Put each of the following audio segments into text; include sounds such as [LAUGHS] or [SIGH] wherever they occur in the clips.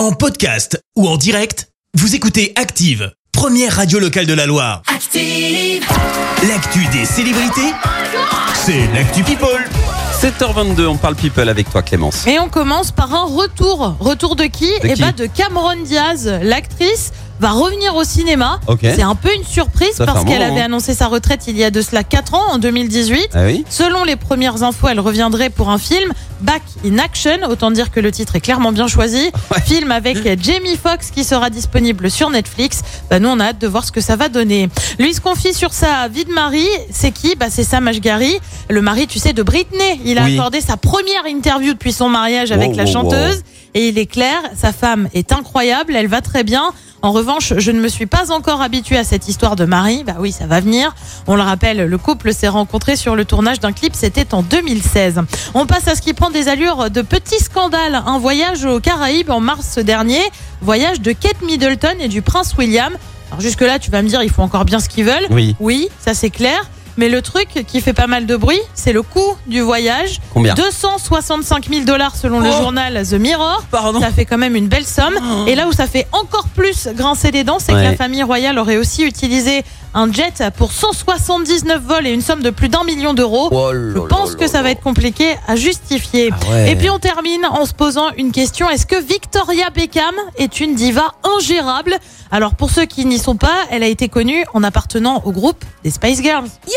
En podcast ou en direct, vous écoutez Active, première radio locale de la Loire. Active. L'actu des célébrités, c'est l'actu People. 7h22, on parle people avec toi Clémence. Et on commence par un retour. Retour de qui De Eh qui ben de Cameron Diaz, l'actrice va revenir au cinéma. C'est un peu une surprise Ça parce qu'elle avait hein. annoncé sa retraite il y a de cela 4 ans, en 2018. Ah oui Selon les premières infos, elle reviendrait pour un film Back in Action. Autant dire que le titre est clairement bien choisi. [LAUGHS] Ouais. Film avec [LAUGHS] Jamie Foxx qui sera disponible sur Netflix. Bah, nous, on a hâte de voir ce que ça va donner. Lui se confie sur sa vie de mari. C'est qui? Bah, C'est Sam Ashgari, le mari, tu sais, de Britney. Il a Oui. accordé sa première interview depuis son mariage avec Wow, la wow, chanteuse. Et il est clair, sa femme est incroyable, elle va très bien. En revanche, je ne me suis pas encore habituée à cette histoire de mari. Bah oui, ça va venir. On le rappelle, le couple s'est rencontré sur le tournage d'un clip, c'était en 2016. On passe à ce qui prend des allures de petit scandale. Un voyage aux Caraïbes en mars dernier. Voyage de Kate Middleton et du prince William. Alors jusque-là, tu vas me dire, ils font encore bien ce qu'ils veulent. Oui. Oui, ça c'est clair. Mais le truc qui fait pas mal de bruit, c'est le coût du voyage. Combien 265 000 dollars selon le Oh. journal The Mirror. Pardon Ça fait quand même une belle somme. Et là où ça fait encore plus grincer des dents, c'est que la famille royale aurait aussi utilisé un jet pour 179 vols et une somme de plus d'un million d'euros. Oh Je pense que ça va être compliqué à justifier. Ah ouais. Et puis on termine en se posant une question. Est-ce que Victoria Beckham est une diva ingérable? Alors pour ceux qui n'y sont pas, elle a été connue en appartenant au groupe des Spice Girls. Yo,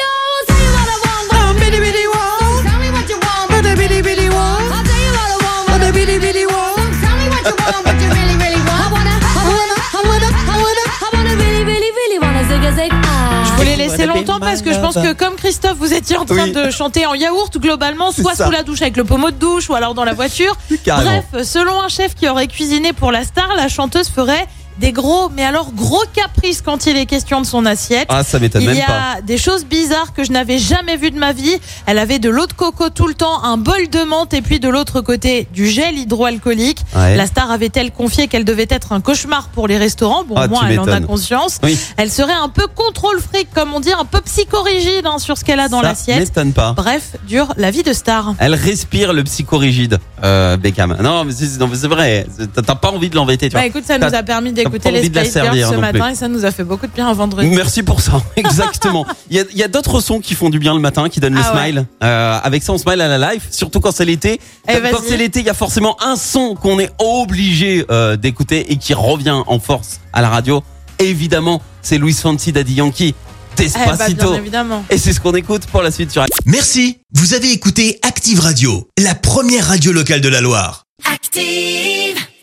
Ah. Je vous l'ai laissé longtemps parce que je pense que comme Christophe, vous étiez en train Oui. de chanter en yaourt globalement, soit sous la douche avec le pommeau de douche ou alors dans la voiture. [LAUGHS] Bref, selon un chef qui aurait cuisiné pour la star, la chanteuse ferait des gros, mais alors gros caprices quand il est question de son assiette. Ah, ça m'étonne Il y même pas. a des choses bizarres que je n'avais jamais vues de ma vie. Elle avait de l'eau de coco tout le temps, un bol de menthe et puis de l'autre côté du gel hydroalcoolique. Ouais. La star avait-elle confié qu'elle devait être un cauchemar pour les restaurants? Bon, Ah, au moins, tu elle en a conscience. Oui. Elle serait un peu contrôle fric, comme on dit, un peu psychorigide hein, sur ce qu'elle a dans ça l'assiette. m'étonne pas. Bref, dure la vie de star. Elle respire le psychorigide, euh, Beckham. Non, mais c'est vrai. T'as- pas envie de l'embêter, tu vois. Bah écoute, ça nous a permis pas d'écouter les envie de la Spice Girls servir ce matin et ça nous a fait beaucoup de bien un vendredi. Merci pour ça, [LAUGHS] exactement. [LAUGHS] Il y a, d'autres sons qui font du bien le matin, qui donnent le Ah ouais. smile. Euh, avec ça, on smile à la live, surtout quand c'est l'été. Eh, quand c'est l'été, il y a forcément un son qu'on est obligé euh, d'écouter et qui revient en force à la radio. Évidemment, c'est Louis Fancy Daddy Yankee, Eh bah, Despacito. bien évidemment. et c'est ce qu'on écoute pour la suite sur Merci, vous avez écouté Active Radio, la première radio locale de la Loire. Active.